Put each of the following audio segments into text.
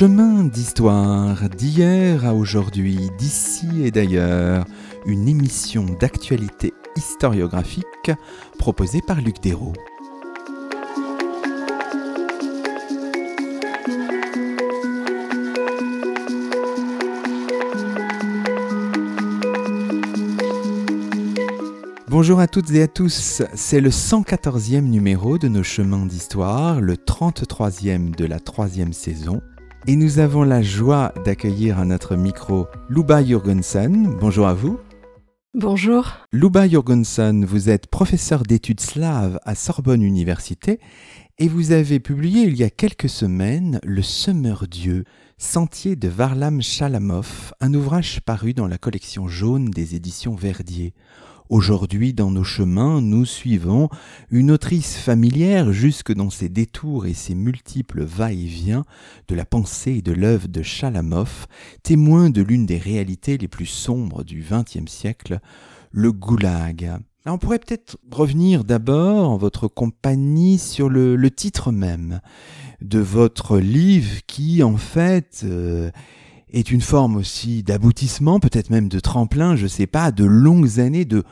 Chemin d'histoire, d'hier à aujourd'hui, d'ici et d'ailleurs, une émission d'actualité historiographique proposée par Luc Dérault. Bonjour à toutes et à tous, c'est le 114e numéro de nos chemins d'histoire, le 33e de la troisième saison, et nous avons la joie d'accueillir à notre micro Luba Jurgensen. Bonjour à vous. Bonjour. Luba Jurgensen, vous êtes professeur d'études slaves à Sorbonne Université et vous avez publié il y a quelques semaines Le Semeur Dieu, Sentier de Varlam Chalamov, un ouvrage paru dans la collection jaune des éditions Verdier. Aujourd'hui, dans nos chemins, nous suivons une autrice familière jusque dans ses détours et ses multiples va-et-vient de la pensée et de l'œuvre de Chalamov, témoin de l'une des réalités les plus sombres du XXe siècle, le goulag. on pourrait peut-être revenir d'abord en votre compagnie sur le, titre même de votre livre qui, en fait, euh, est une forme aussi d'aboutissement, peut-être même de tremplin, je sais pas, de longues années de,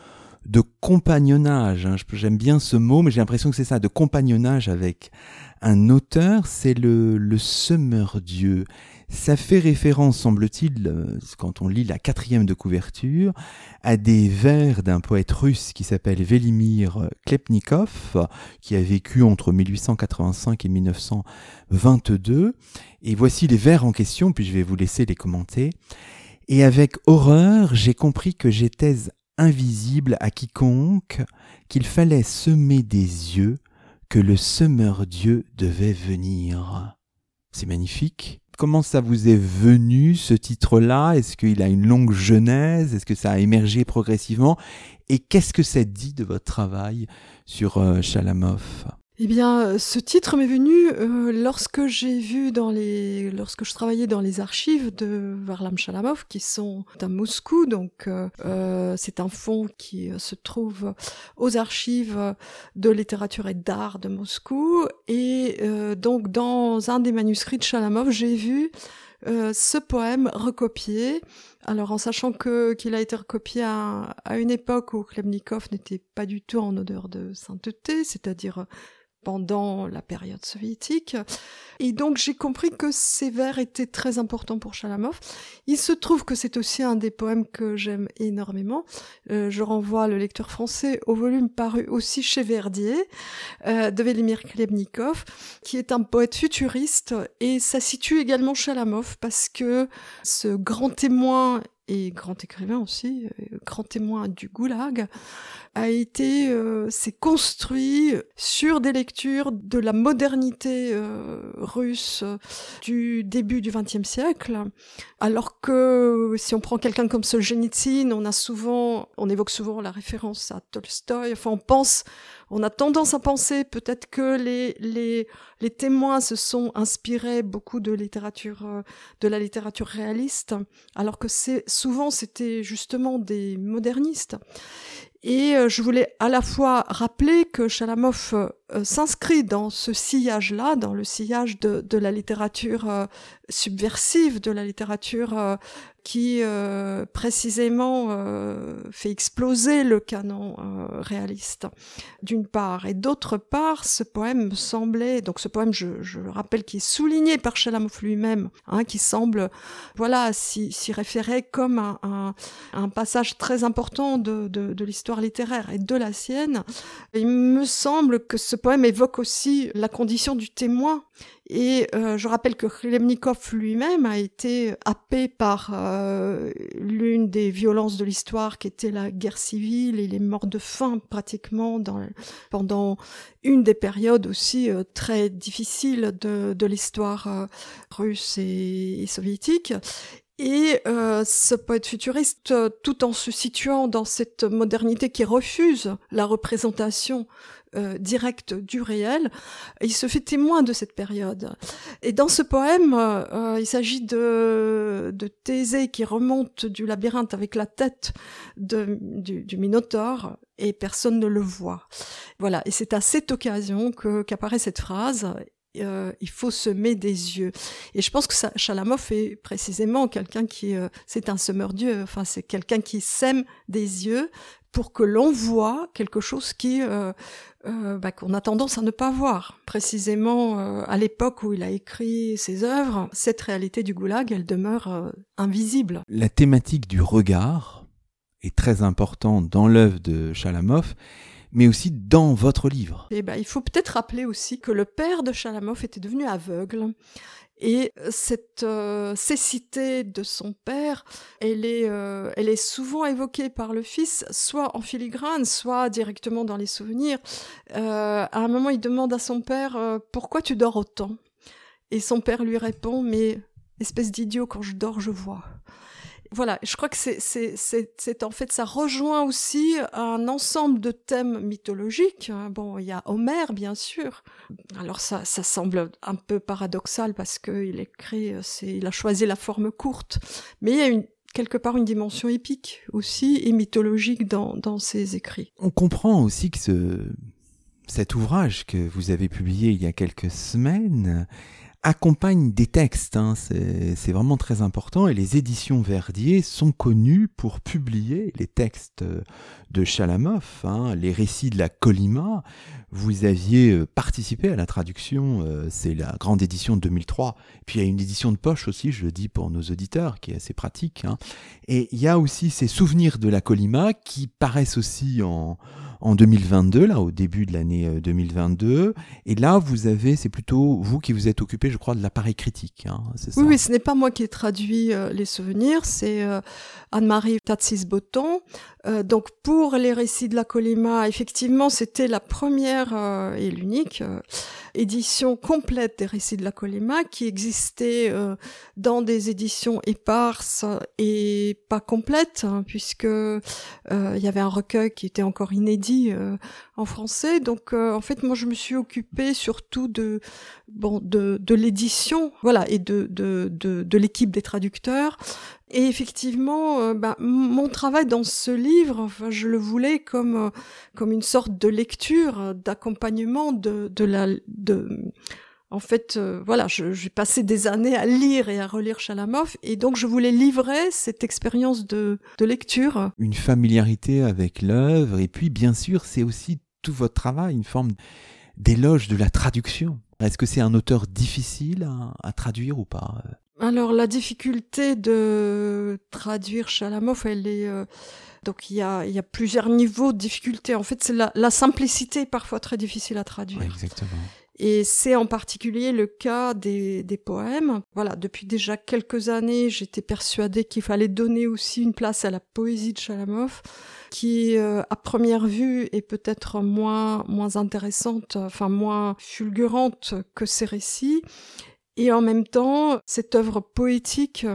de compagnonnage. Hein. J'aime bien ce mot, mais j'ai l'impression que c'est ça, de compagnonnage avec un auteur, c'est le, le semeur Dieu. Ça fait référence, semble-t-il, euh, quand on lit la quatrième de couverture, à des vers d'un poète russe qui s'appelle Velimir Klepnikov, qui a vécu entre 1885 et 1922. Et voici les vers en question, puis je vais vous laisser les commenter. Et avec horreur, j'ai compris que j'étais invisible à quiconque, qu'il fallait semer des yeux, que le semeur Dieu devait venir. C'est magnifique. Comment ça vous est venu ce titre-là? Est-ce qu'il a une longue genèse? Est-ce que ça a émergé progressivement? Et qu'est-ce que ça dit de votre travail sur euh, Chalamov eh bien, euh, ce titre m'est venu euh, lorsque j'ai vu dans les, lorsque je travaillais dans les archives de Varlam Chalamov, qui sont à Moscou. Donc, euh, c'est un fonds qui se trouve aux archives de littérature et d'art de Moscou. Et donc, dans un des manuscrits de Chalamov, j'ai vu ce poème recopié. Alors en sachant que qu'il a été recopié à, à une époque où Khlebnikov n'était pas du tout en odeur de sainteté, c'est-à-dire pendant la période soviétique. Et donc j'ai compris que ces vers étaient très importants pour Chalamov. Il se trouve que c'est aussi un des poèmes que j'aime énormément. Euh, je renvoie le lecteur français au volume paru aussi chez Verdier euh, de Velimir Klebnikov, qui est un poète futuriste et ça situe également Chalamov parce que ce grand témoin et grand écrivain aussi, euh, grand témoin du goulag, a été, euh, s'est construit sur des lectures de la modernité euh, russe du début du XXe siècle, alors que si on prend quelqu'un comme Solzhenitsyn, on a souvent, on évoque souvent la référence à Tolstoï, enfin on pense on a tendance à penser peut-être que les, les, les témoins se sont inspirés beaucoup de littérature, de la littérature réaliste, alors que c'est souvent c'était justement des modernistes. Et euh, je voulais à la fois rappeler que Chalamov euh, s'inscrit dans ce sillage-là, dans le sillage de, la littérature euh, subversive, de la littérature qui précisément fait exploser le canon réaliste, d'une part. Et d'autre part, ce poème me semblait, donc ce poème, je, je rappelle, qui est souligné par Chalamov lui-même, hein, qui semble, voilà, s'y référer comme un, un, un, passage très important de, de, de l'histoire littéraire et de la sienne, il me semble que ce poème évoque aussi la condition du témoin. Et euh, je rappelle que Khlebnikov lui-même a été happé par euh, l'une des violences de l'histoire qui était la guerre civile et les morts de faim pratiquement pendant une des périodes aussi euh, très difficiles de, l'histoire russe et, soviétique. Et euh, ce poète futuriste, tout en se situant dans cette modernité qui refuse la représentation euh, directe du réel, il se fait témoin de cette période. Et dans ce poème, il s'agit de, de Thésée qui remonte du labyrinthe avec la tête de, du, du Minotaure et personne ne le voit. Voilà, et c'est à cette occasion que qu'apparaît cette phrase euh, il faut semer des yeux. Et je pense que ça, est précisément quelqu'un qui, euh, c'est un semeur Dieu. Enfin, c'est quelqu'un qui sème des yeux pour que l'on voit quelque chose qui euh, bah, qu'on a tendance à ne pas voir. Précisément à l'époque où il a écrit ses œuvres, cette réalité du goulag, elle demeure invisible. La thématique du regard est très importante dans l'œuvre de Chalamov mais aussi dans votre livre. Et eh ben, il faut peut-être rappeler aussi que le père de Chalamov était devenu aveugle. Et cette euh, cécité de son père, elle est, euh, elle est souvent évoquée par le fils, soit en filigrane, soit directement dans les souvenirs. Euh, à un moment, il demande à son père Pourquoi tu dors autant? Et son père lui répond Mais espèce d'idiot, quand je dors, je vois voilà, je crois que c'est en fait ça rejoint aussi un ensemble de thèmes mythologiques. Bon, il y a Homère bien sûr. Alors ça, ça semble un peu paradoxal parce qu'il écrit, c'est, il a choisi la forme courte, mais il y a quelque part une dimension épique aussi et mythologique dans, dans ses écrits. On comprend aussi que ce, cet ouvrage que vous avez publié il y a quelques semaines accompagne des textes. Hein. C'est vraiment très important. Et les éditions Verdier sont connues pour publier les textes de Chalamov, hein, les récits de la Colima. Vous aviez euh, participé à la traduction, euh, c'est la grande édition de 2003. Puis il y a une édition de poche aussi, je le dis pour nos auditeurs, qui est assez pratique. Hein. Et il y a aussi ces souvenirs de la Colima qui paraissent aussi en, en 2022, là, au début de l'année 2022. Euh, Et là, vous avez, c'est plutôt vous qui vous êtes occupé, je crois, de l'appareil critique. Hein, oui, oui, ce n'est pas moi qui ai traduit euh, les souvenirs, c'est euh, Anne-Marie Tatsis-Botton. donc, pour les récits de la Colima, effectivement, c'était la première et l'unique édition complète des récits de la Colima qui existait dans des éditions éparses et pas complètes, hein, puisque il y avait un recueil qui était encore inédit euh, en français. Donc euh, en fait, moi je me suis occupée surtout de bon de, de l'édition, voilà, et de de, de, de l'équipe des traducteurs. Et effectivement, euh, bah, mon travail dans ce livre, enfin, je le voulais comme comme une sorte de lecture, d'accompagnement de de la de en fait, euh, voilà, j'ai passé des années à lire et à relire Chalamov, et donc je voulais livrer cette expérience de, de lecture. Une familiarité avec l'œuvre, et puis bien sûr, c'est aussi tout votre travail, une forme d'éloge de la traduction. Est-ce que c'est un auteur difficile à, traduire ou pas Alors la difficulté de traduire Chalamov, elle est... Euh, donc il y, a, il y a plusieurs niveaux de difficulté. En fait, c'est la, la simplicité parfois très difficile à traduire. exactement. Et c'est en particulier le cas des, des poèmes. Voilà, depuis déjà quelques années, j'étais persuadée qu'il fallait donner aussi une place à la poésie de Chalamov, qui euh, à première vue est peut-être moins moins intéressante, enfin moins fulgurante que ses récits. Et en même temps, cette œuvre poétique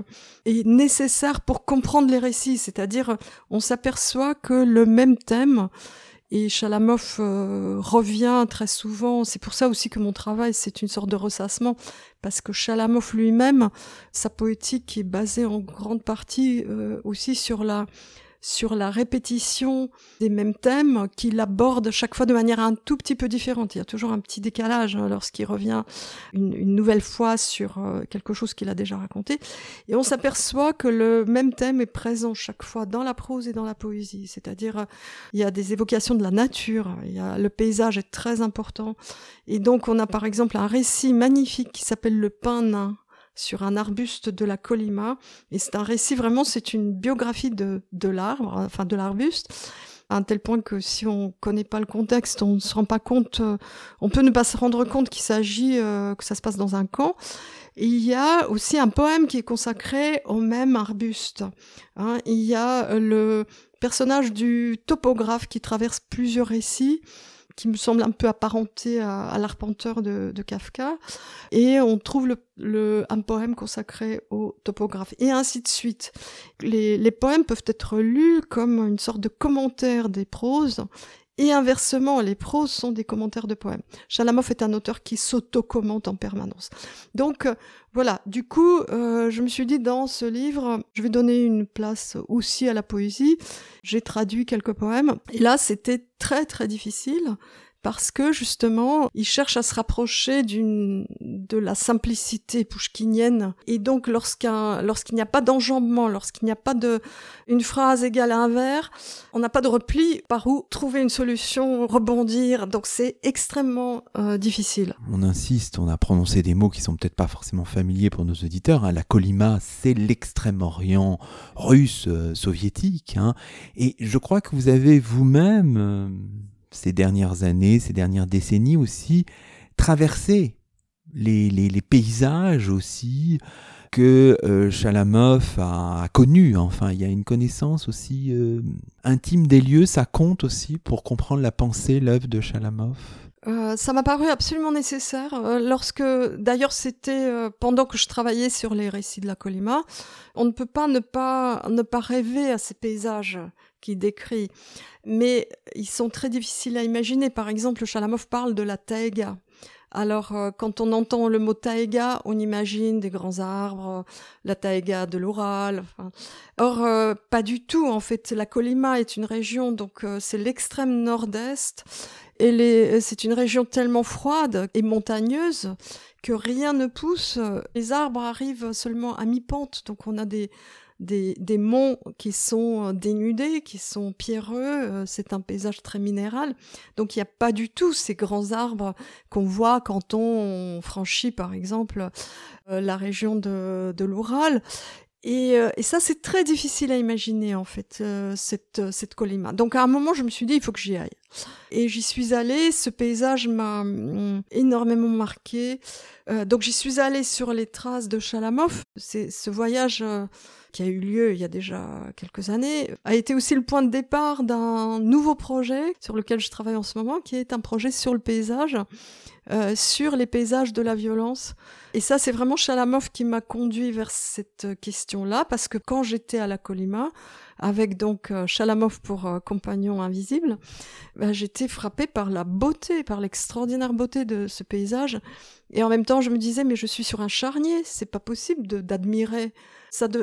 est nécessaire pour comprendre les récits, c'est-à-dire on s'aperçoit que le même thème et Chalamov euh, revient très souvent. C'est pour ça aussi que mon travail, c'est une sorte de ressassement, parce que Chalamov lui-même, sa poétique est basée en grande partie euh, aussi sur la sur la répétition des mêmes thèmes qu'il aborde chaque fois de manière un tout petit peu différente. Il y a toujours un petit décalage hein, lorsqu'il revient une, nouvelle fois sur euh, quelque chose qu'il a déjà raconté. Et on s'aperçoit que le même thème est présent chaque fois dans la prose et dans la poésie. C'est-à-dire, euh, il y a des évocations de la nature, il y a, le paysage est très important. Et donc, on a par exemple un récit magnifique qui s'appelle Le pain nain sur un arbuste de la Colima. Et c'est un récit vraiment, c'est une biographie de, de l'arbre, enfin de l'arbuste à un tel point que si on connaît pas le contexte, on ne se rend pas compte, euh, on peut ne pas se rendre compte qu'il s'agit, euh, que ça se passe dans un camp. il y a aussi un poème qui est consacré au même arbuste. Hein. il y a le personnage du topographe qui traverse plusieurs récits qui me semble un peu apparenté à, l'arpenteur de, Kafka. Et on trouve un poème consacré au topographe, et ainsi de suite. Les, les poèmes peuvent être lus comme une sorte de commentaire des proses, et inversement, les proses sont des commentaires de poèmes. Chalamov est un auteur qui s'auto-commente en permanence. Donc euh, voilà, du coup, euh, je me suis dit dans ce livre, je vais donner une place aussi à la poésie. J'ai traduit quelques poèmes. Et là, c'était très très difficile parce que justement, il cherche à se rapprocher d'une de la simplicité pouchkinienne. Et donc, lorsqu'un lorsqu'il n'y a pas d'enjambement, lorsqu'il n'y a pas de une phrase égale à un vers, on n'a pas de repli par où trouver une solution, rebondir. Donc, c'est extrêmement euh, difficile. On insiste, on a prononcé des mots qui sont peut-être pas forcément familiers pour nos auditeurs. Hein. La Colima, c'est l'extrême-orient russe, euh, soviétique. Hein. Et je crois que vous avez vous-même euh, ces dernières années, ces dernières décennies aussi, traverser les, paysages aussi que euh, Chalamov a, connu. Enfin, il y a une connaissance aussi euh, intime des lieux. Ça compte aussi pour comprendre la pensée, l'œuvre de Chalamov. Euh, ça m'a paru absolument nécessaire. lorsque, d'ailleurs, c'était pendant que je travaillais sur les récits de la Colima, on ne peut pas ne pas ne pas rêver à ces paysages qu'il décrit mais ils sont très difficiles à imaginer. Par exemple, Chalamov parle de la taïga. Alors, euh, quand on entend le mot taïga, on imagine des grands arbres, la taïga de l'Oural. Or, euh, pas du tout. En fait, la Colima est une région, donc euh, c'est l'extrême nord-est, et c'est une région tellement froide et montagneuse que rien ne pousse. Les arbres arrivent seulement à mi-pente, donc on a des, des, des, monts qui sont euh, dénudés, qui sont pierreux, euh, c'est un paysage très minéral. Donc il n'y a pas du tout ces grands arbres qu'on voit quand on franchit par exemple euh, la région de, de l'Oural. Et, et, ça, c'est très difficile à imaginer, en fait, cette, cette colima. Donc, à un moment, je me suis dit, il faut que j'y aille. Et j'y suis allée. Ce paysage m'a mm, énormément marqué. donc, j'y suis allée sur les traces de Chalamov. C'est ce voyage qui a eu lieu il y a déjà quelques années, a été aussi le point de départ d'un nouveau projet sur lequel je travaille en ce moment, qui est un projet sur le paysage, euh, sur les paysages de la violence. Et ça, c'est vraiment Chalamov qui m'a conduit vers cette question-là, parce que quand j'étais à la Colima, avec donc euh, Chalamov pour euh, compagnon invisible, ben, j'étais frappée par la beauté, par l'extraordinaire beauté de ce paysage. Et en même temps, je me disais, mais je suis sur un charnier, c'est pas possible d'admirer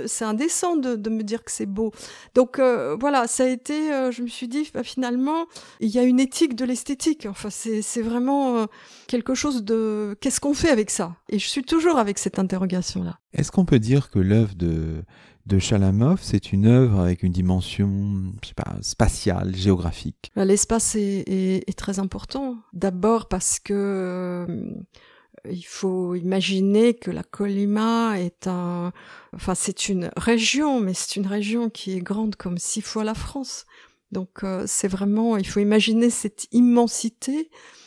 c'est indécent de, de, me dire que c'est beau. Donc euh, voilà, ça a été, euh, je me suis dit, bah, finalement, il y a une éthique de l'esthétique. Enfin, c'est vraiment euh, quelque chose de, qu'est-ce qu'on fait avec ça? Et je suis toujours avec cette interrogation-là. Est-ce qu'on peut dire que l'œuvre de de Chalamov, c'est une œuvre avec une dimension spatiale, géographique. L'espace est, très important. D'abord parce que il faut imaginer que la Colima est un, enfin c'est une région, mais c'est une région qui est grande comme six fois la France. Donc euh, c'est vraiment, il faut imaginer cette immensité euh,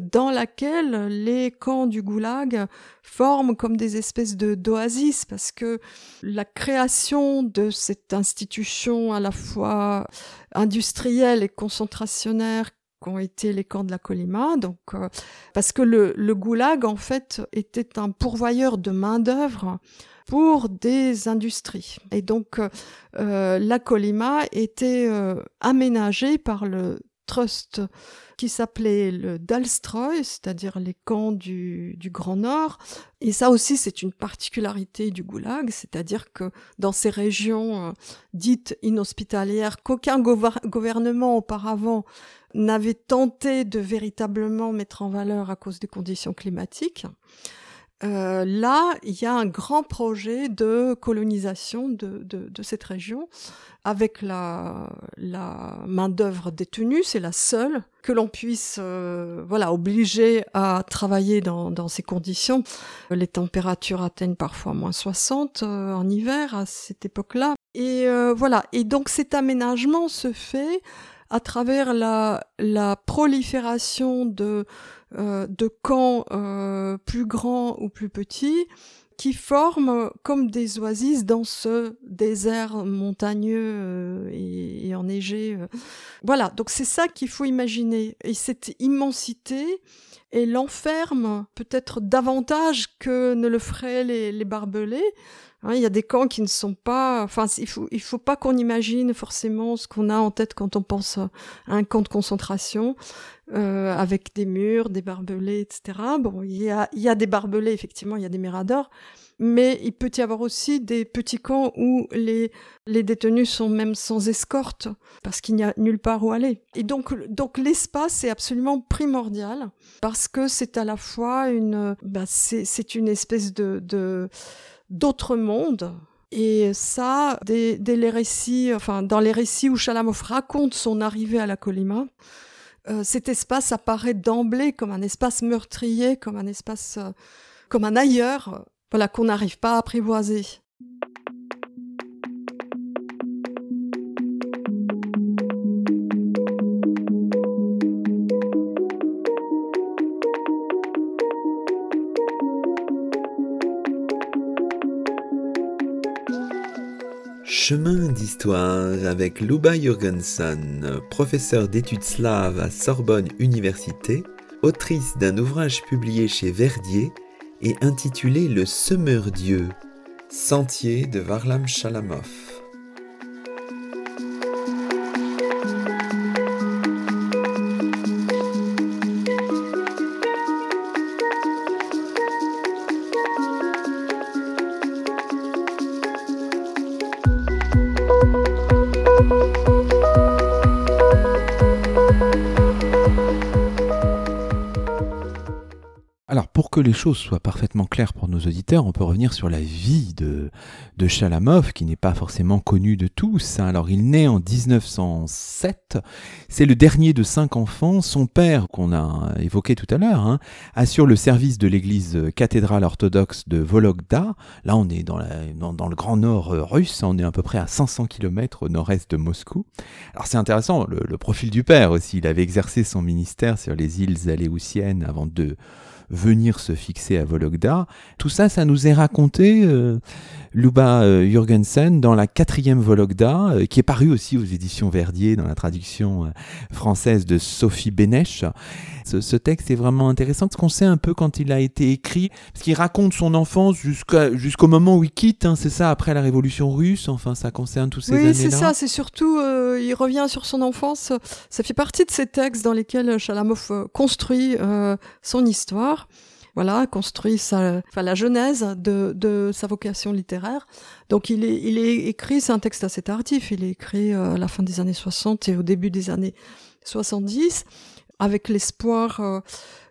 dans laquelle les camps du goulag forment comme des espèces de d'oasis parce que la création de cette institution à la fois industrielle et concentrationnaire ont été les camps de la Colima, donc euh, parce que le, le, goulag en fait était un pourvoyeur de main d'œuvre pour des industries. Et donc euh, la Colima était euh, aménagée par le trust qui s'appelait le Dalstroy, c'est-à-dire les camps du, du, Grand Nord. Et ça aussi, c'est une particularité du goulag, c'est-à-dire que dans ces régions dites inhospitalières, qu'aucun gouvernement auparavant n'avait tenté de véritablement mettre en valeur à cause des conditions climatiques. Euh, là, il y a un grand projet de colonisation de, de, de cette région avec la, la main-d'œuvre détenue, c'est la seule que l'on puisse euh, voilà obliger à travailler dans, dans, ces conditions. Les températures atteignent parfois moins 60 euh, en hiver à cette époque-là. Et euh, voilà, et donc cet aménagement se fait à travers la, la prolifération de, de camps euh, plus grands ou plus petits qui forment comme des oasis dans ce désert montagneux euh, et, et, enneigé. Voilà, donc c'est ça qu'il faut imaginer. Et cette immensité, elle l'enferme peut-être davantage que ne le feraient les barbelés, Hein, il y a des camps qui ne sont pas. Enfin, il faut il faut pas qu'on imagine forcément ce qu'on a en tête quand on pense à un camp de concentration euh, avec des murs, des barbelés, etc. Bon, il y a il y a des barbelés effectivement, il y a des miradors, mais il peut y avoir aussi des petits camps où les, les détenus sont même sans escorte parce qu'il n'y a nulle part où aller. Et donc, donc l'espace est absolument primordial parce que c'est à la fois une, bah c'est une espèce de, de d'autre monde. Et ça, dès, les récits, enfin, dans les récits où Chalamov raconte son arrivée à la Colima, euh, cet espace apparaît d'emblée comme un espace meurtrier, comme un espace, euh, comme un ailleurs voilà, qu'on n'arrive pas à apprivoiser. Chemin d'histoire avec Luba Jurgensen, professeur d'études slaves à Sorbonne Université, autrice d'un ouvrage publié chez Verdier et intitulé Le Semeur Dieu, sentier de Varlam Shalamov. Les choses soient parfaitement claires pour nos auditeurs, on peut revenir sur la vie de, de Chalamov, qui n'est pas forcément connu de tous. Hein. Alors, il naît en 1907. C'est le dernier de cinq enfants. Son père, qu'on a évoqué tout à l'heure, hein, assure le service de l'église cathédrale orthodoxe de Vologda. Là, on est dans, le grand nord euh, russe. On est à peu près à 500 km au nord-est de Moscou. Alors, c'est intéressant, le, le profil du père aussi. Il avait exercé son ministère sur les îles Aléoutiennes avant de venir se fixer à Vologda. Tout ça, ça nous est raconté, euh, Luba euh, Jürgensen, dans la quatrième Vologda, euh, qui est paru aussi aux éditions Verdier, dans la traduction française de Sophie Bénèche. Ce, texte est vraiment intéressant, parce qu'on sait un peu quand il a été écrit, parce qu'il raconte son enfance jusqu'au moment où il quitte, hein, c'est ça, après la Révolution russe, enfin, ça concerne tous ces années-là. Oui, c'est ça, c'est surtout, il revient sur son enfance, ça fait partie de ces textes dans lesquels Chalamov construit son histoire voilà, construit sa, enfin, la genèse de, de, sa vocation littéraire. Donc il est, il est écrit, c'est un texte assez tardif, il est écrit euh, à la fin des années 60 et au début des années 70, avec l'espoir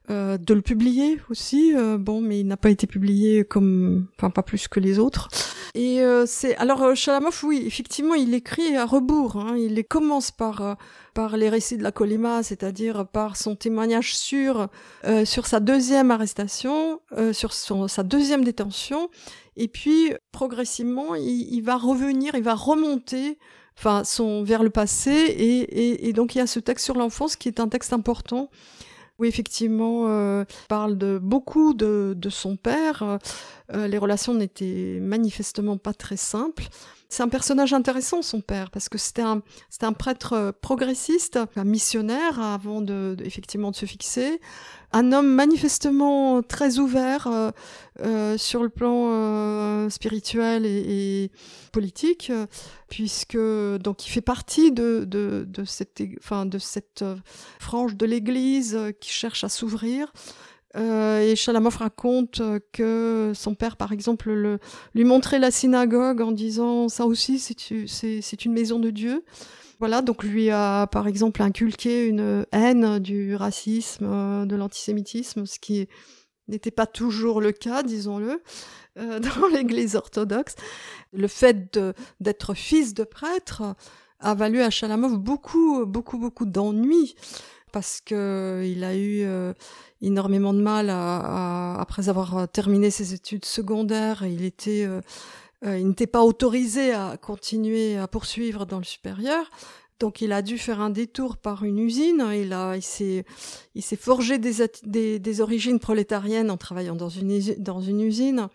euh, euh, de le publier aussi. bon, mais il n'a pas été publié comme, enfin pas plus que les autres. Et c'est alors Chalamov, oui, effectivement, il écrit à rebours. Hein, il commence par par les récits de la Colima, c'est-à-dire par son témoignage sur euh, sur sa deuxième arrestation, euh, sur son, sa deuxième détention, et puis progressivement il, va revenir, il va remonter, enfin son vers le passé, et, et, donc il y a ce texte sur l'enfance qui est un texte important. Oui, effectivement, euh, parle de beaucoup de, de son père. Euh, les relations n'étaient manifestement pas très simples. C'est un personnage intéressant, son père, parce que c'était un, prêtre euh, progressiste, un missionnaire avant de, effectivement de se fixer, un homme manifestement très ouvert euh, sur le plan spirituel et, politique, puisque donc il fait partie de cette frange de l'Église qui cherche à s'ouvrir. Euh, et Chalamov raconte que son père, par exemple, le, lui montrait la synagogue en disant ça aussi, c'est une maison de Dieu. Voilà, donc lui a, par exemple, inculqué une haine du racisme, euh, de l'antisémitisme, ce qui n'était pas toujours le cas, disons-le, euh, dans l'Église orthodoxe. Le fait d'être fils de prêtre a valu à Chalamov beaucoup, beaucoup, beaucoup d'ennuis parce que il a eu euh, énormément de mal après avoir euh, terminé ses études secondaires. Il était, euh, il n'était pas autorisé à continuer à poursuivre dans le supérieur. Donc il a dû faire un détour par une usine. Il a, il s'est, il s'est forgé des, des, des, origines prolétariennes en travaillant dans une, dans une usine.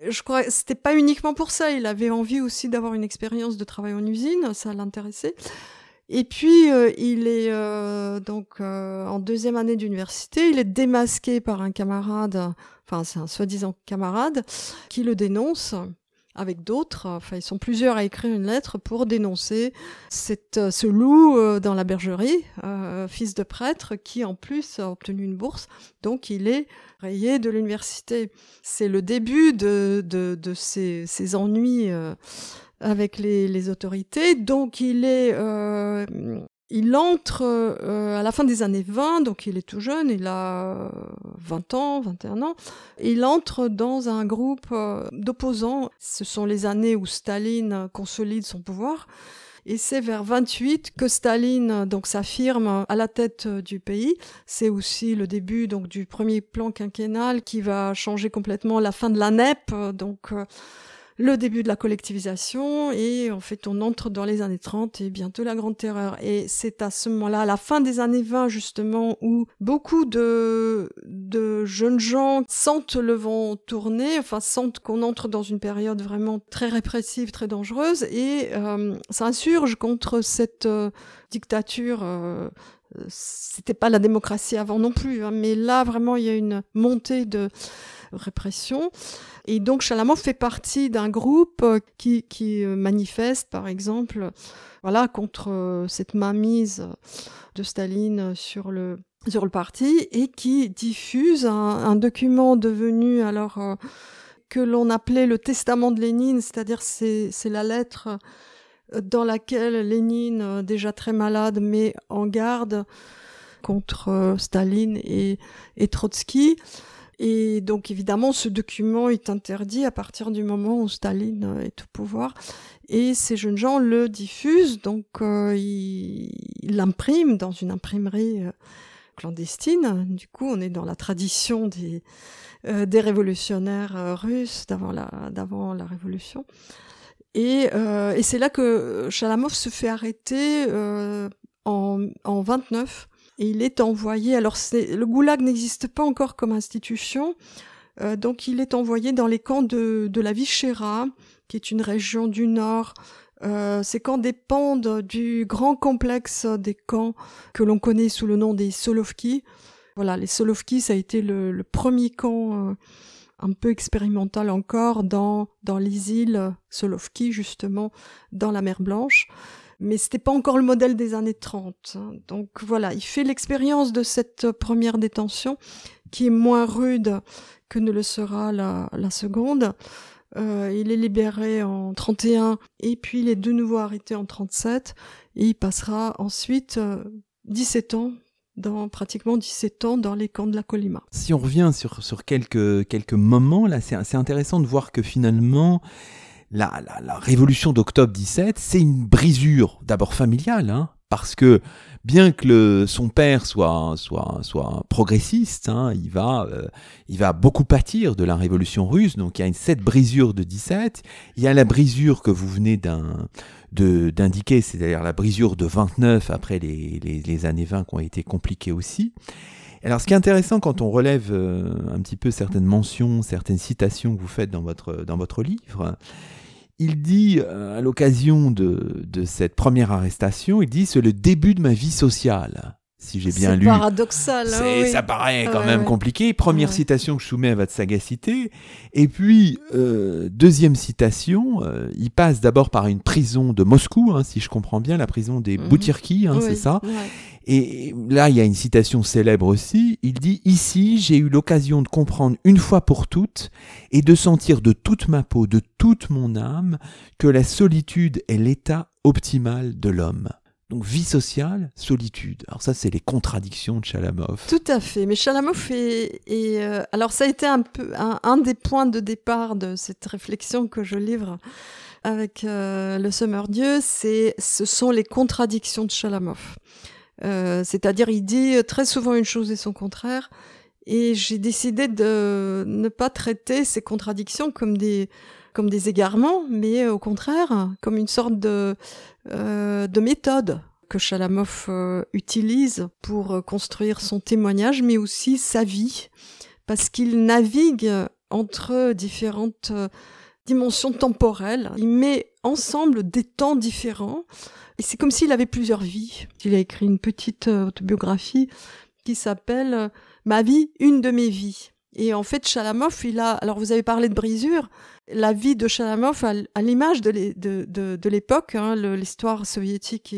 Je crois que c'était pas uniquement pour ça. Il avait envie aussi d'avoir une expérience de travail en usine. Ça l'intéressait. Et puis, euh, il est euh, donc euh, en deuxième année d'université, il est démasqué par un camarade, enfin c'est un soi-disant camarade, qui le dénonce avec d'autres. Enfin, ils sont plusieurs à écrire une lettre pour dénoncer cette, ce loup dans la bergerie, fils de prêtre, qui en plus a obtenu une bourse. Donc, il est rayé de l'université. C'est le début de, de, de ces, ces ennuis avec les, les, autorités. Donc il est, euh, il entre euh, à la fin des années 20, donc il est tout jeune, il a 20 ans, 21 ans. Il entre dans un groupe euh, d'opposants. Ce sont les années où Staline consolide son pouvoir. Et c'est vers 28 que Staline donc s'affirme à la tête du pays. C'est aussi le début donc du premier plan quinquennal qui va changer complètement la fin de la NEP. Donc le début de la collectivisation et en fait on entre dans les années 30 et bientôt la grande terreur. Et c'est à ce moment-là à la fin des années 20 justement où beaucoup de jeunes gens sentent le vent tourner enfin sentent qu'on entre dans une période vraiment très répressive très dangereuse. Et euh, s'insurgent contre cette euh, dictature euh, c'était pas la démocratie avant non plus, hein, mais là vraiment il y a une montée de répression. Et donc Chalamov fait partie d'un groupe euh, qui, euh, manifeste, par exemple, voilà, contre euh, cette mainmise de Staline sur le sur le parti et qui diffuse un, document devenu alors que l'on appelait le testament de Lénine, c'est-à-dire c'est c'est la lettre dans laquelle Lénine, déjà très malade, met en garde contre Staline et, et Trotsky. Et donc évidemment, ce document est interdit à partir du moment où Staline est au pouvoir. Et ces jeunes gens le diffusent, donc euh, ils l'impriment dans une imprimerie euh, clandestine. Du coup, on est dans la tradition des, euh, révolutionnaires russes d'avant la, révolution. Et, c'est là que Chalamov se fait arrêter en 29 et il est envoyé. Alors le goulag n'existe pas encore comme institution, euh, donc il est envoyé dans les camps de, de la Vichéra, qui est une région du nord. Euh, ces camps dépendent du grand complexe des camps que l'on connaît sous le nom des Solovki. Voilà, les Solovki, ça a été le, le premier camp euh, un peu expérimental encore dans, dans les îles Solovki, justement, dans la mer Blanche mais c'était pas encore le modèle des années 30. Hein. Donc voilà, il fait l'expérience de cette première détention qui est moins rude que ne le sera la, seconde. Euh, il est libéré en 31 et puis il est de nouveau arrêté en 37 et il passera ensuite euh, 17 ans dans pratiquement 17 ans dans les camps de la Colima. Si on revient sur, sur quelques, quelques moments, là, c'est intéressant de voir que finalement, la, révolution d'octobre 17, c'est une brisure d'abord familiale, hein, parce que bien que son père soit, soit, soit progressiste, hein, il, va, euh, il va beaucoup pâtir de la révolution russe. Donc il y a cette brisure de 17, il y a la brisure que vous venez d'indiquer, c'est-à-dire la brisure de 29 après les, années 20 qui ont été compliquées aussi. Alors ce qui est intéressant quand on relève euh, un petit peu certaines mentions, certaines citations que vous faites dans votre, dans votre livre, il dit euh, à l'occasion de, de, cette première arrestation, il dit c'est le début de ma vie sociale. Si j'ai bien lu. C'est paradoxal. Hein, Ça paraît quand même compliqué. Première citation que je soumets à votre sagacité. Et puis, euh, deuxième citation, euh, il passe d'abord par une prison de Moscou, hein, si je comprends bien, la prison des mmh. hein, c'est ça. Et là, il y a une citation célèbre aussi. Il dit Ici, j'ai eu l'occasion de comprendre une fois pour toutes et de sentir de toute ma peau, de toute mon âme, que la solitude est l'état optimal de l'homme. Donc vie sociale, solitude. Alors ça, c'est les contradictions de Chalamov. Tout à fait. Mais Chalamov est, euh, alors ça a été un peu un, des points de départ de cette réflexion que je livre avec euh, le Semeur Dieu. C'est ce sont les contradictions de Chalamov. Euh, c'est-à-dire, il dit très souvent une chose et son contraire. Et j'ai décidé de ne pas traiter ces contradictions comme des comme des égarements, mais au contraire comme une sorte de euh, de méthode que Chalamov euh, utilise pour construire son témoignage, mais aussi sa vie, parce qu'il navigue entre différentes dimensions temporelles. Il met ensemble des temps différents et c'est comme s'il avait plusieurs vies. Il a écrit une petite euh, autobiographie qui s'appelle euh, Ma vie, une de mes vies. Et en fait, Chalamov, il a. Alors, vous avez parlé de brisure. La vie de Chalamov, à l'image de l'époque, hein, l'histoire soviétique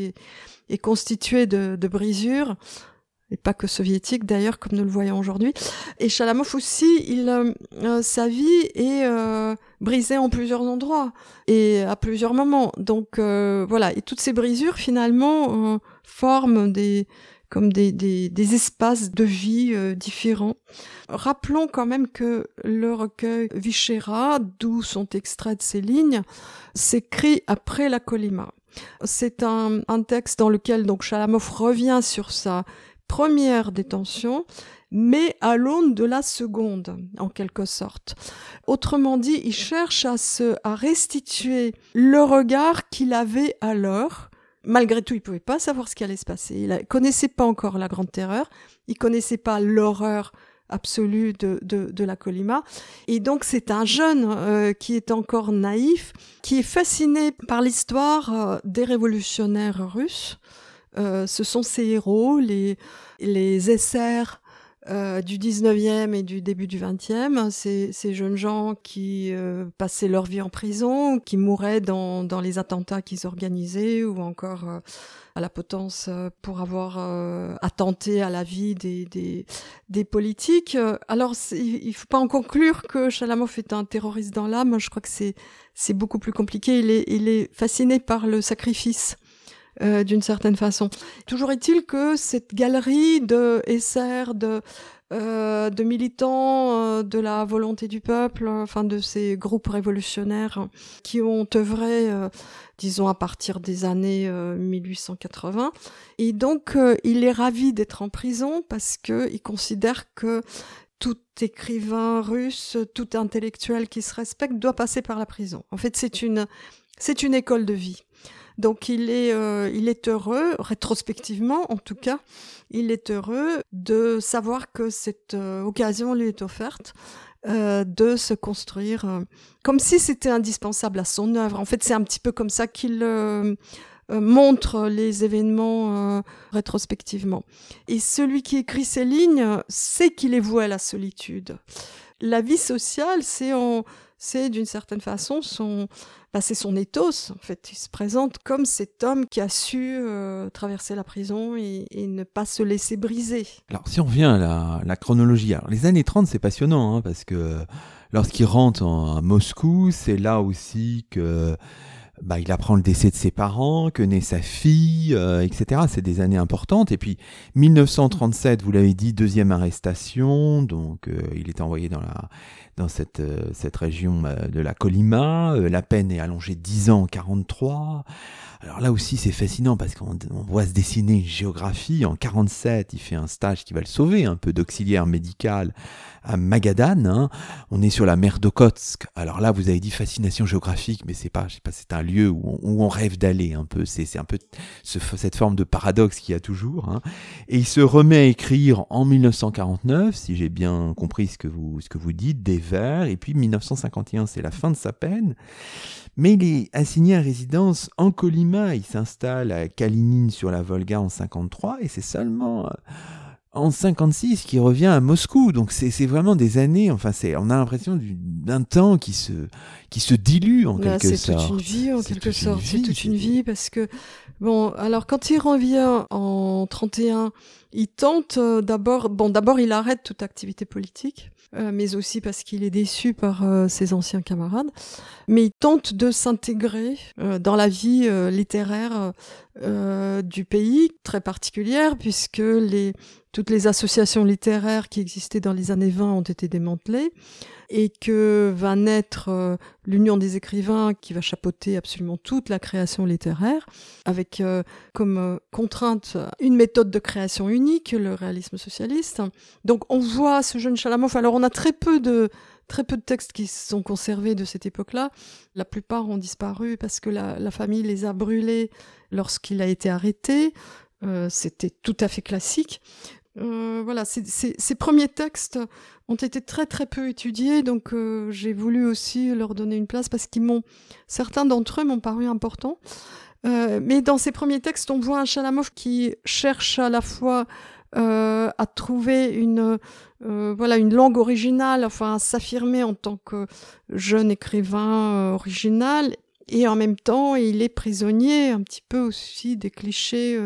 est, constituée de, brisures et pas que soviétique d'ailleurs, comme nous le voyons aujourd'hui. Et Chalamov aussi, il, euh, euh, sa vie est euh, brisée en plusieurs endroits et à plusieurs moments. Donc voilà, et toutes ces brisures finalement forment des comme des, des, des, espaces de vie différents. Rappelons quand même que le recueil Vichera, d'où sont extraits ces lignes, s'écrit après la Colima. C'est un, un, texte dans lequel donc Chalamov revient sur sa première détention, mais à l'aune de la seconde, en quelque sorte. Autrement dit, il cherche à se, à restituer le regard qu'il avait alors. Malgré tout, il pouvait pas savoir ce qui allait se passer. Il ne connaissait pas encore la grande terreur. Il connaissait pas l'horreur absolue de, de, la Colima. Et donc c'est un jeune euh, qui est encore naïf, qui est fasciné par l'histoire euh, des révolutionnaires russes, euh, ce sont ces héros, les, les SR euh, du 19e et du début du 20e, ces, ces jeunes gens qui euh, passaient leur vie en prison, qui mouraient dans, dans les attentats qu'ils organisaient ou encore à la potence pour avoir attenté à la vie des, des, des politiques. Alors, il ne faut pas en conclure que Chalamov est un terroriste dans l'âme. Je crois que c'est c'est beaucoup plus compliqué. Il est, il est fasciné par le sacrifice euh, d'une certaine façon. Toujours est-il que cette galerie de SR, de, euh, de militants euh, de la volonté du peuple, enfin de ces groupes révolutionnaires qui ont œuvré, disons, à partir des années 1880. Et donc, il est ravi d'être en prison parce qu'il considère que tout écrivain russe, tout intellectuel qui se respecte doit passer par la prison. En fait, c'est une, c'est une école de vie. Donc il est, euh, il est heureux, rétrospectivement en tout cas, il est heureux de savoir que cette euh, occasion lui est offerte euh, de se construire comme si c'était indispensable à son œuvre. En fait, c'est un petit peu comme ça qu'il montre les événements rétrospectivement. Et celui qui écrit ces lignes sait qu'il est voué à la solitude. La vie sociale, c'est en c'est d'une certaine façon son, bah, c'est son ethos. En fait, il se présente comme cet homme qui a su euh, traverser la prison et, ne pas se laisser briser. Alors, si on revient à la, chronologie, les années 30, c'est passionnant hein, parce que lorsqu'il rentre à Moscou, c'est là aussi que bah, il apprend le décès de ses parents, que naît sa fille, euh, etc. C'est des années importantes. Et puis 1937, vous l'avez dit, deuxième arrestation. Donc euh, il est envoyé dans la dans cette, euh, cette région de la Colima. la peine est allongée 10 ans en 43. Alors là aussi, c'est fascinant parce qu'on voit se dessiner une géographie. En 47, il fait un stage qui va le sauver, un peu d'auxiliaire médical à Magadan. Hein. On est sur la mer d'Okotsk. Alors là, vous avez dit fascination géographique, mais c'est pas, je pas, c'est un lieu où on, rêve d'aller un peu. C'est un peu cette forme de paradoxe qu'il y a toujours. Hein. Et il se remet à écrire en 1949, si j'ai bien compris ce que vous, ce que vous dites, des Et puis 1951, c'est la fin de sa peine. Mais il est assigné à résidence en Colima. Il s'installe à Kalinine sur la Volga en 53 et c'est seulement euh, en 56 qu'il revient à Moscou. Donc c'est vraiment des années. Enfin, c'est on a l'impression d'un temps qui se qui se dilue en quelque sorte. C'est toute une vie en quelque sorte. C'est toute une vie parce que bon, alors quand il revient en 31, il tente euh, d'abord. Bon, d'abord il arrête toute activité politique. Euh, mais aussi parce qu'il est déçu par euh, ses anciens camarades. Mais il tente de s'intégrer euh, dans la vie littéraire du pays, très particulière, puisque les, toutes les associations littéraires qui existaient dans les années 20 ont été démantelées et que va naître euh, l'Union des écrivains qui va chapeauter absolument toute la création littéraire, avec euh, comme euh, contrainte une méthode de création unique, le réalisme socialiste. Donc on voit ce jeune Chalamov. Alors on a très peu de très peu de textes qui sont conservés de cette époque-là. La plupart ont disparu parce que la, famille les a brûlés lorsqu'il a été arrêté. C'était tout à fait classique. Euh, voilà, ces premiers textes ont été très très peu étudiés, donc euh, j'ai voulu aussi leur donner une place parce qu'ils m'ont, certains d'entre eux m'ont paru importants. Euh, mais dans ces premiers textes, on voit un Chalamov qui cherche à la fois euh, à trouver une euh, voilà une langue originale, enfin à s'affirmer en tant que jeune écrivain original. Et en même temps, il est prisonnier un petit peu aussi des clichés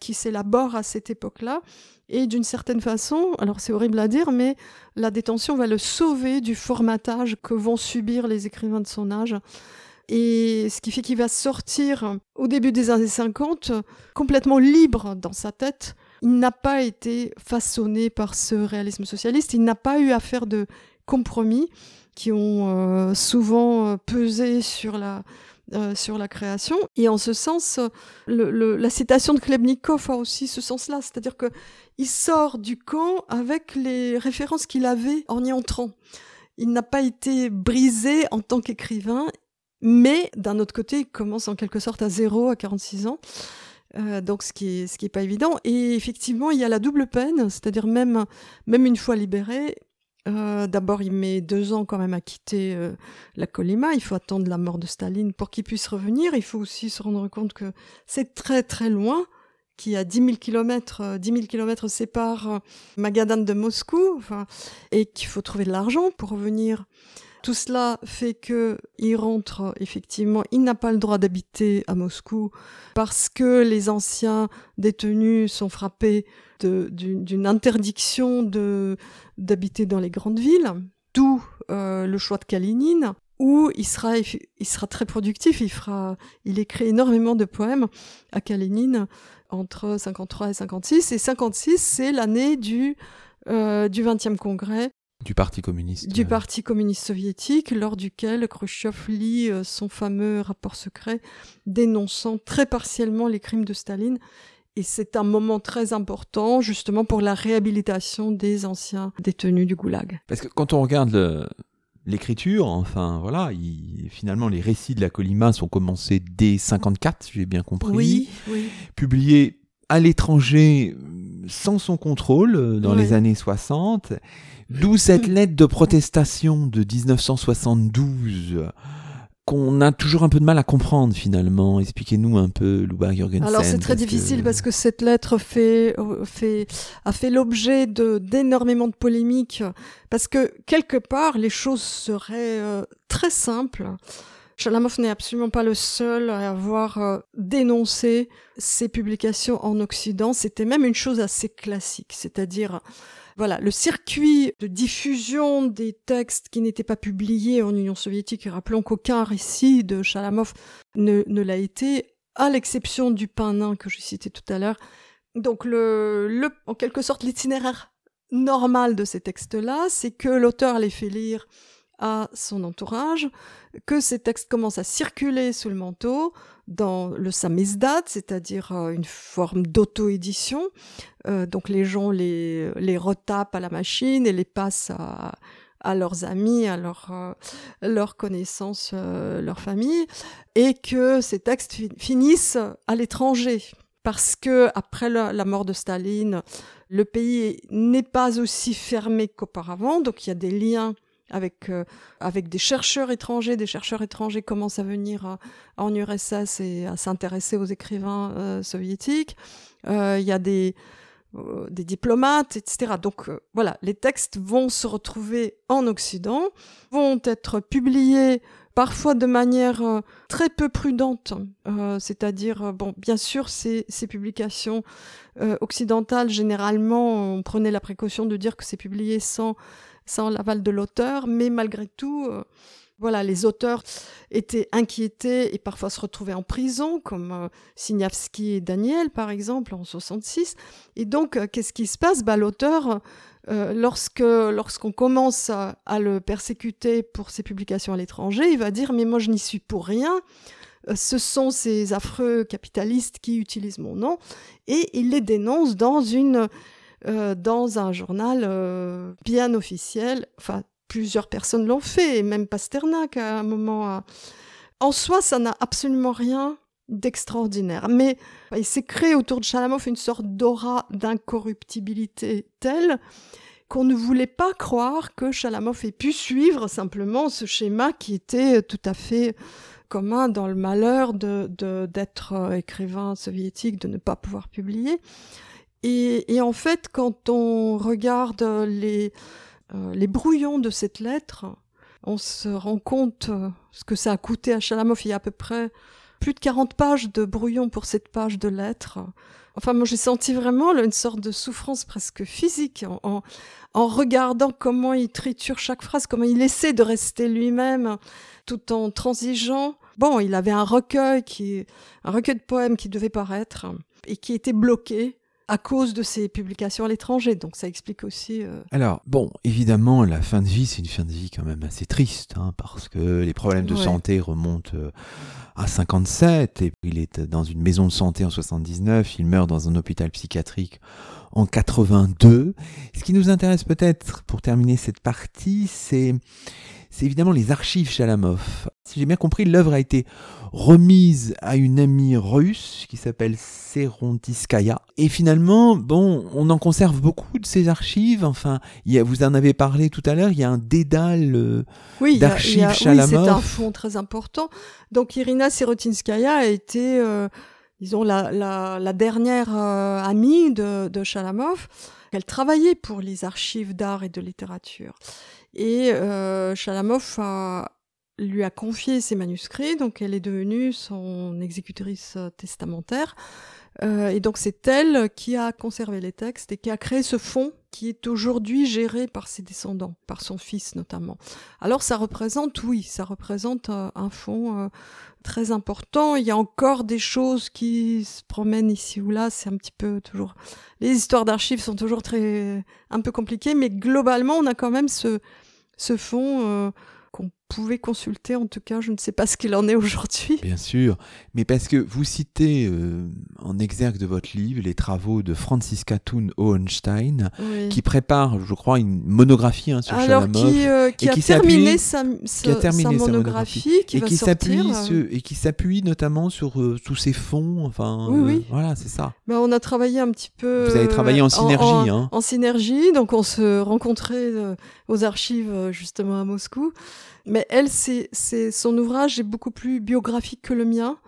qui s'élaborent à cette époque-là. Et d'une certaine façon, alors c'est horrible à dire, mais la détention va le sauver du formatage que vont subir les écrivains de son âge. Et ce qui fait qu'il va sortir au début des années 50 complètement libre dans sa tête. Il n'a pas été façonné par ce réalisme socialiste, il n'a pas eu à faire de compromis qui ont euh, souvent euh, pesé sur la, euh, sur la création. Et en ce sens, la citation de Klebnikov a aussi ce sens-là, c'est-à-dire que il sort du camp avec les références qu'il avait en y entrant. Il n'a pas été brisé en tant qu'écrivain, mais d'un autre côté, il commence en quelque sorte à zéro à 46 ans. Euh, donc ce qui est ce qui est pas évident et effectivement il y a la double peine c'est-à-dire même même une fois libéré euh, d'abord, il met deux ans quand même à quitter euh, la Colima. Il faut attendre la mort de Staline pour qu'il puisse revenir. Il faut aussi se rendre compte que c'est très très loin, qu'il y a 10 000 kilomètres, 10 000 kilomètres séparent Magadan de Moscou, et qu'il faut trouver de l'argent pour revenir. Tout cela fait que il rentre effectivement, il n'a pas le droit d'habiter à Moscou parce que les anciens détenus sont frappés d'une interdiction d'habiter dans les grandes villes, d'où euh, le choix de Kalinine, où il sera, il sera très productif, il, fera, il écrit énormément de poèmes à Kalinine entre 53 et 56, et 56 c'est l'année du, euh, du 20e congrès du Parti communiste. Du Parti communiste soviétique, lors duquel Khrushchev lit euh, son fameux rapport secret dénonçant très partiellement les crimes de Staline et c'est un moment très important justement pour la réhabilitation des anciens détenus du goulag. Parce que quand on regarde l'écriture, enfin voilà, finalement les récits de la Colima sont commencés dès 54, j'ai bien compris. Oui, oui. Publiés à l'étranger sans son contrôle euh, dans les années 60. D'où cette lettre de protestation de 1972 qu'on a toujours un peu de mal à comprendre finalement. Expliquez-nous un peu, Louba Jorgensen. Alors c'est très difficile parce que cette lettre fait, fait, a fait l'objet de d'énormément de polémiques parce que quelque part les choses seraient euh, très simples. Chalamov n'est absolument pas le seul à avoir euh, dénoncé ces publications en Occident. C'était même une chose assez classique, c'est-à-dire voilà, le circuit de diffusion des textes qui n'étaient pas publiés en Union soviétique, et rappelons qu'aucun récit de Chalamov ne, l'a été, à l'exception du pain nain que je citais tout à l'heure. Donc le, le, en quelque sorte, l'itinéraire normal de ces textes-là, c'est que l'auteur les fait lire à son entourage, que ces textes commencent à circuler sous le manteau dans le samizdat, c'est-à-dire euh, une forme d'auto-édition. Euh, donc les gens les, les retapent à la machine et les passent à, à leurs amis, à euh, leurs connaissances, leur famille, et que ces textes finissent à l'étranger. Parce que après la mort de Staline, le pays n'est pas aussi fermé qu'auparavant, donc il y a des liens avec euh, avec des chercheurs étrangers. Des chercheurs étrangers commencent à venir euh, en URSS et à s'intéresser aux écrivains euh, soviétiques. Il y a des des diplomates, etc. Donc voilà, les textes vont se retrouver en Occident, vont être publiés parfois de manière très peu prudente, c'est-à-dire, bon, bien sûr, ces, ces publications occidentales, généralement, on prenait la précaution de dire que c'est publié sans sans l'aval de l'auteur, mais malgré tout, euh, voilà, les auteurs étaient inquiétés et parfois se retrouvaient en prison, comme euh, et Daniel, par exemple, en 66. Et donc, euh, qu'est-ce qui se passe? Bah, L'auteur, euh, lorsque lorsqu'on commence à, à, le persécuter pour ses publications à l'étranger, il va dire mais moi je n'y suis pour rien. Ce sont ces affreux capitalistes qui utilisent mon nom et il les dénonce dans une euh, dans un journal euh, bien officiel. Enfin, plusieurs personnes l'ont fait, même Pasternak à un moment. En soi, ça n'a absolument rien d'extraordinaire. Mais il s'est créé autour de Chalamov une sorte d'aura d'incorruptibilité telle qu'on ne voulait pas croire que Chalamov ait pu suivre simplement ce schéma qui était tout à fait commun dans le malheur de d'être euh, écrivain soviétique, de ne pas pouvoir publier. Et, en fait, quand on regarde les, euh, les brouillons de cette lettre, on se rend compte euh, ce que ça a coûté à Chalamov. Il y a à peu près plus de 40 pages de brouillon pour cette page de lettres. Enfin, moi, j'ai senti vraiment une sorte de souffrance presque physique en, en, regardant comment il triture chaque phrase, comment il essaie de rester lui-même tout en transigeant. Bon, il avait un recueil qui, un recueil de poèmes qui devait paraître et qui était bloqué à cause de ses publications à l'étranger. Donc ça explique aussi. Euh, Alors bon, évidemment, la fin de vie, c'est une fin de vie quand même assez triste, hein, parce que les problèmes de santé remontent euh, à 57 et il est dans une maison de santé en 79. Il meurt dans un hôpital psychiatrique en 82. Ce qui nous intéresse peut-être pour terminer cette partie, c'est c'est évidemment les archives Chalamov. Si j'ai bien compris, l'œuvre a été remise à une amie russe qui s'appelle Serontiskaya. Et finalement, bon, on en conserve beaucoup de ces archives. Enfin, vous en avez parlé tout à l'heure, il y a un dédale euh, d'archives Chalamov. Oui, c'est un fonds très important. Donc Irina Serotinskaya a été, euh, disons, la, dernière euh, amie de, de Chalamov. Elle travaillait pour les archives d'art et de littérature. Et euh, Chalamov lui a confié ses manuscrits, donc elle est devenue son exécutrice euh, testamentaire. Euh, et donc c'est elle qui a conservé les textes et qui a créé ce fonds qui est aujourd'hui géré par ses descendants, par son fils notamment. Alors ça représente, oui, ça représente un fonds très important. Il y a encore des choses qui se promènent ici ou là. C'est un petit peu toujours. Les histoires d'archives sont toujours très un peu compliquées, mais globalement, on a quand même ce fonds euh, qu'on pouvez consulter. En tout cas, je ne sais pas ce qu'il en est aujourd'hui. Bien sûr, mais parce que vous citez euh, en exergue de votre livre les travaux de Franziska Thun Hohenstein, qui prépare, je crois, une monographie hein, sur Alors, qui, euh, qui, a terminé sa, qui a terminé sa monographie, qui et, qui s'appuie et qui s'appuie notamment sur euh, tous ces fonds. Enfin, oui, voilà, c'est ça. Ben, on a travaillé un petit peu. Vous avez travaillé en synergie, en, hein. en synergie, donc on se rencontrait aux archives justement à Moscou. Mais elle, c'est, son ouvrage est beaucoup plus biographique que le mien.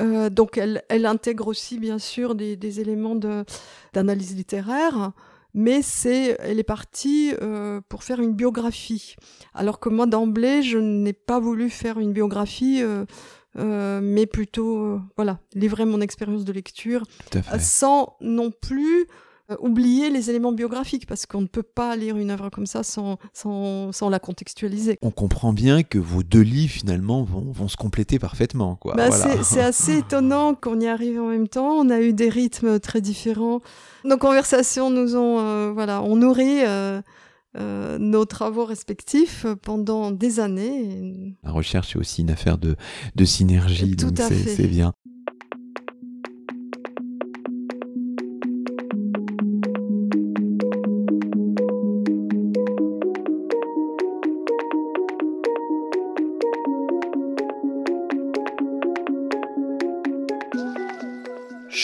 Euh, donc elle, elle intègre aussi bien sûr des, des éléments de, d'analyse littéraire, mais c'est, elle est partie euh, pour faire une biographie. Alors que moi d'emblée, je n'ai pas voulu faire une biographie, euh, mais plutôt voilà livrer mon expérience de lecture, sans non plus oublier les éléments biographiques parce qu'on ne peut pas lire une œuvre comme ça sans, sans, sans, la contextualiser. On comprend bien que vos deux livres finalement vont, vont se compléter parfaitement. Quoi. Bah, C'est assez étonnant qu'on y arrive en même temps. On a eu des rythmes très différents. Nos conversations nous ont, euh, voilà, on nourri euh, nos travaux respectifs pendant des années. La recherche est aussi une affaire de, de synergie, Tout donc c'est bien.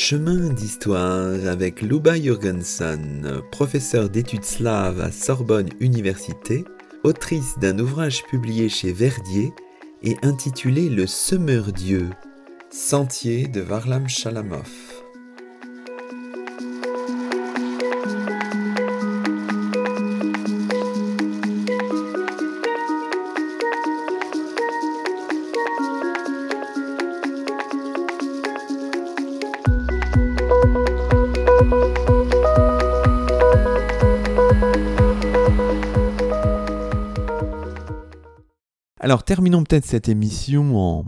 Chemin d'histoire avec Luba Jurgensen, professeur d'études slaves à Sorbonne Université, autrice d'un ouvrage publié chez Verdier et intitulé Le Semeur Dieu, sentier de Varlam Chalamov. Terminons peut-être cette émission en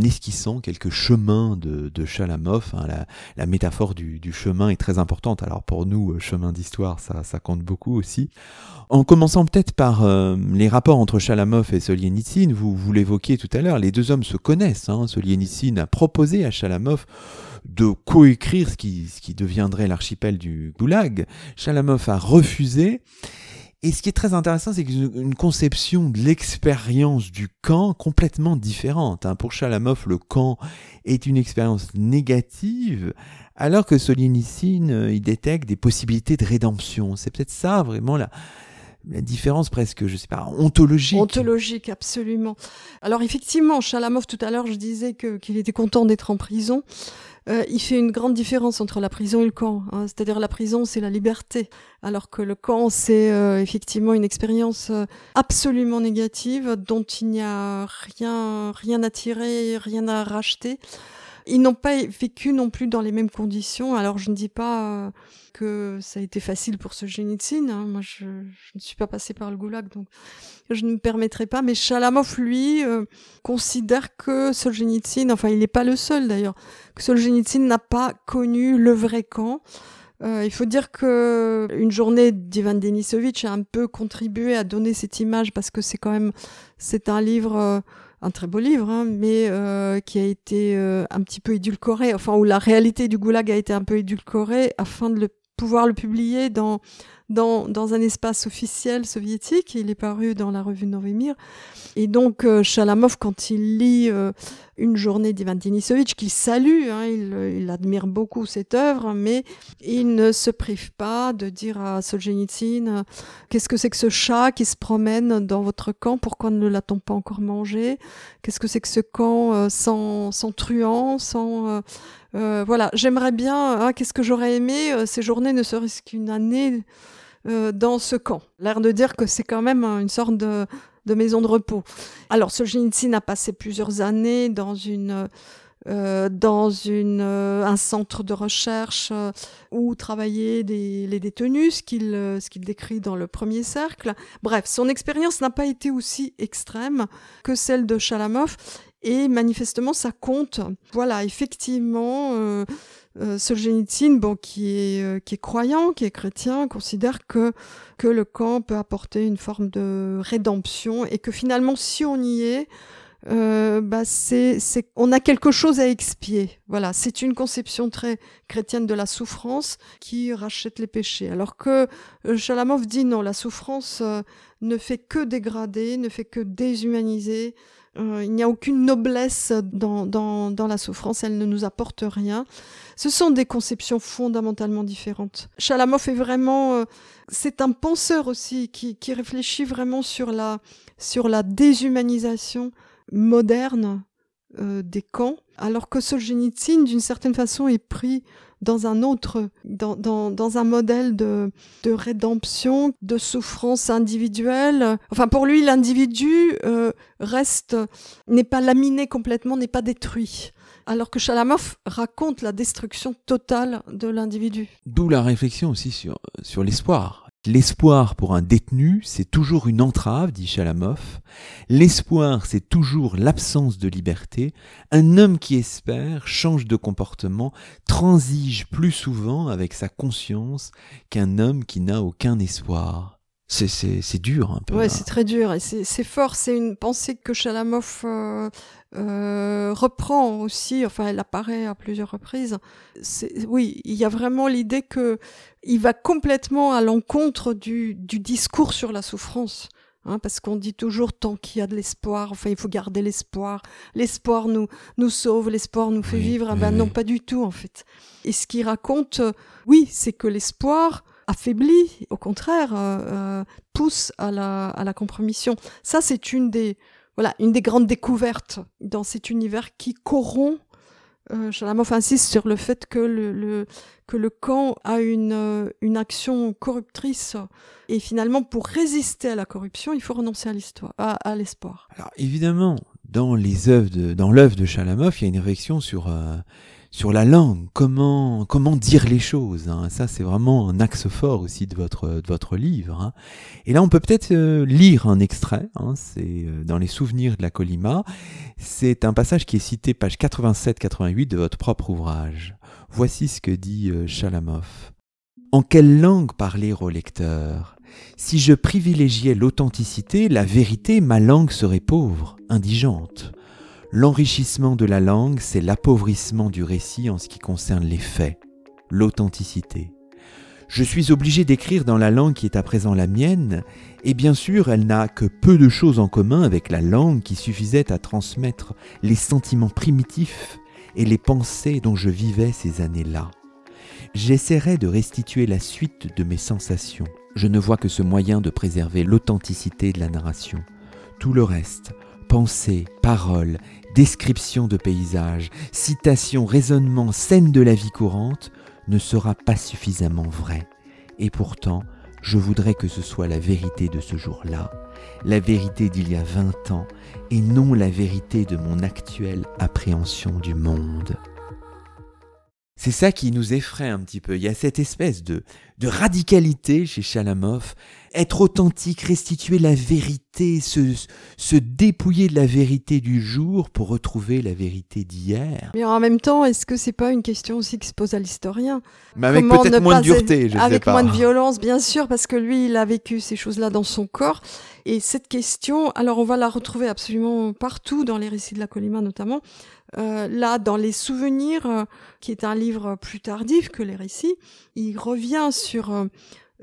esquissant quelques chemins de, de. Hein. la, métaphore du, chemin est très importante. Alors pour nous, euh, chemin d'histoire, ça, compte beaucoup aussi. En commençant peut-être par euh, les rapports entre Chalamov et Solienitsyn, vous, l'évoquiez tout à l'heure, les deux hommes se connaissent. Hein. A proposé à Chalamov de coécrire ce qui, ce qui deviendrait l'archipel du Goulag. Chalamov a refusé. Et ce qui est très intéressant, c'est une conception de l'expérience du camp complètement différente. Hein. Pour Chalamov, le camp est une expérience négative, alors que Solzhenitsyn, euh, il détecte des possibilités de rédemption. C'est peut-être ça vraiment la, la différence presque, je sais pas, ontologique. Ontologique, absolument. Alors effectivement, Chalamov, tout à l'heure, je disais que qu'il était content d'être en prison. Euh, il fait une grande différence entre la prison et le camp. Hein. C'est-à-dire la prison, c'est la liberté, alors que le camp, c'est euh, effectivement une expérience euh, absolument négative dont il n'y a rien, rien à tirer, rien à racheter. Ils n'ont pas vécu non plus dans les mêmes conditions. Alors je ne dis pas que ça a été facile pour ce. Hein. Moi, je, ne suis pas passée par le goulag, donc je ne me permettrai pas. Mais Chalamov, lui, euh, considère que Solzhenitsyn, enfin, il n'est pas le seul d'ailleurs, que Solzhenitsyn n'a pas connu le vrai camp. Euh, il faut dire que une journée d'Ivan Denisovitch a un peu contribué à donner cette image parce que c'est quand même c'est un livre euh, un très beau livre, hein, mais euh, qui a été euh, un petit peu édulcoré, enfin où la réalité du goulag a été un peu édulcorée afin de le, pouvoir le publier dans dans, dans un espace officiel soviétique. Il est paru dans la revue Novemir. Et donc, euh, Chalamov, quand il lit euh, Une journée d'Ivan Denisovitch, qu'il salue, hein, il, il, admire beaucoup cette œuvre, mais il ne se prive pas de dire à Solzhenitsyn euh, Qu'est-ce que c'est que ce chat qui se promène dans votre camp? Pourquoi ne l'a-t-on pas encore mangé? Qu'est-ce que c'est que ce camp sans, sans truands, sans. Euh, voilà, j'aimerais bien, hein, qu'est-ce que j'aurais aimé, ces journées ne serait-ce qu'une année euh, dans ce camp. L'air de dire que c'est quand même une sorte de, maison de repos. Alors, Solzhenitsyn a passé plusieurs années dans une euh, dans euh, un centre de recherche où travaillaient les détenus, ce qu'il décrit dans le premier cercle. Bref, son expérience n'a pas été aussi extrême que celle de Chalamov et manifestement ça compte. Voilà, effectivement, euh, Solzhenitsyn, bon, qui est euh, qui est croyant, qui est chrétien, considère que que le camp peut apporter une forme de rédemption et que finalement, si on y est, euh, bah c'est c'est on a quelque chose à expier. Voilà, c'est une conception très chrétienne de la souffrance qui rachète les péchés. Alors que euh, Chalamov dit non, la souffrance ne fait que dégrader, ne fait que déshumaniser. Euh, il n'y a aucune noblesse dans, dans, dans, la souffrance, elle ne nous apporte rien. Ce sont des conceptions fondamentalement différentes. Chalamov est vraiment, euh, c'est un penseur aussi qui, qui réfléchit vraiment sur la, sur la déshumanisation moderne euh, des camps, alors que Solzhenitsyn, d'une certaine façon, est pris dans un autre, dans, dans, dans un modèle de, de rédemption, de souffrance individuelle. Enfin, pour lui, l'individu euh, reste, n'est pas laminé complètement, n'est pas détruit. Alors que Chalamov raconte la destruction totale de l'individu. D'où la réflexion aussi sur, sur l'espoir. L'espoir pour un détenu, c'est toujours une entrave, dit Chalamov. L'espoir, c'est toujours l'absence de liberté. Un homme qui espère change de comportement, transige plus souvent avec sa conscience qu'un homme qui n'a aucun espoir. C'est dur un peu. Ouais, c'est très dur et c'est fort. C'est une pensée que Chalamov euh, euh, reprend aussi. Enfin, elle apparaît à plusieurs reprises. Oui, il y a vraiment l'idée que il va complètement à l'encontre du, du discours sur la souffrance. Hein, parce qu'on dit toujours tant qu'il y a de l'espoir, enfin il faut garder l'espoir. L'espoir nous nous sauve, l'espoir nous fait vivre. Ah ben non, pas du tout en fait. Et ce qu'il raconte, oui, c'est que l'espoir affaiblit, au contraire, euh, euh, pousse à la, à la compromission. Ça, c'est une des, voilà, une des grandes découvertes dans cet univers qui corrompt. Euh, Chalamov insiste sur le fait que le, que le camp a une, euh, une action corruptrice et finalement pour résister à la corruption, il faut renoncer à l'histoire, à, l'espoir. Alors évidemment, dans les œuvres de, dans l'œuvre de Chalamov, il y a une réflexion sur sur la langue, comment comment dire les choses. Hein. Ça, c'est vraiment un axe fort aussi de votre de votre livre. Hein. Et là, on peut peut-être euh, lire un extrait. Hein. C'est euh, dans les souvenirs de la Colima. C'est un passage qui est cité page 87-88 de votre propre ouvrage. Voici ce que dit euh, Chalamov. En quelle langue parler au lecteur? Si je privilégiais l'authenticité, la vérité, ma langue serait pauvre, indigente. L'enrichissement de la langue, c'est l'appauvrissement du récit en ce qui concerne les faits, l'authenticité. Je suis obligé d'écrire dans la langue qui est à présent la mienne, et bien sûr elle n'a que peu de choses en commun avec la langue qui suffisait à transmettre les sentiments primitifs et les pensées dont je vivais ces années-là. J'essaierai de restituer la suite de mes sensations. je ne vois que ce moyen de préserver l'authenticité de la narration. Tout le reste, pensée, paroles, description de paysages, citations, raisonnements, scènes de la vie courante, ne sera pas suffisamment vrai. Et pourtant, je voudrais que ce soit la vérité de ce jour-là, la vérité d'il y a 20 ans, et non la vérité de mon actuelle appréhension du monde. C'est ça qui nous effraie un petit peu. Il y a cette espèce de, de radicalité chez Chalamov. Être authentique, restituer la vérité, se, se dépouiller de la vérité du jour pour retrouver la vérité d'hier. Mais en même temps, est-ce que c'est pas une question aussi qui se pose à l'historien? Mais avec peut-être moins de dureté, je Avec sais pas. moins de violence, bien sûr, parce que lui, il a vécu ces choses-là dans son corps. Et cette question, alors on va la retrouver absolument partout dans les récits de la Colima notamment. Euh, là, dans les souvenirs, euh, qui est un livre plus tardif que les récits, il revient sur euh,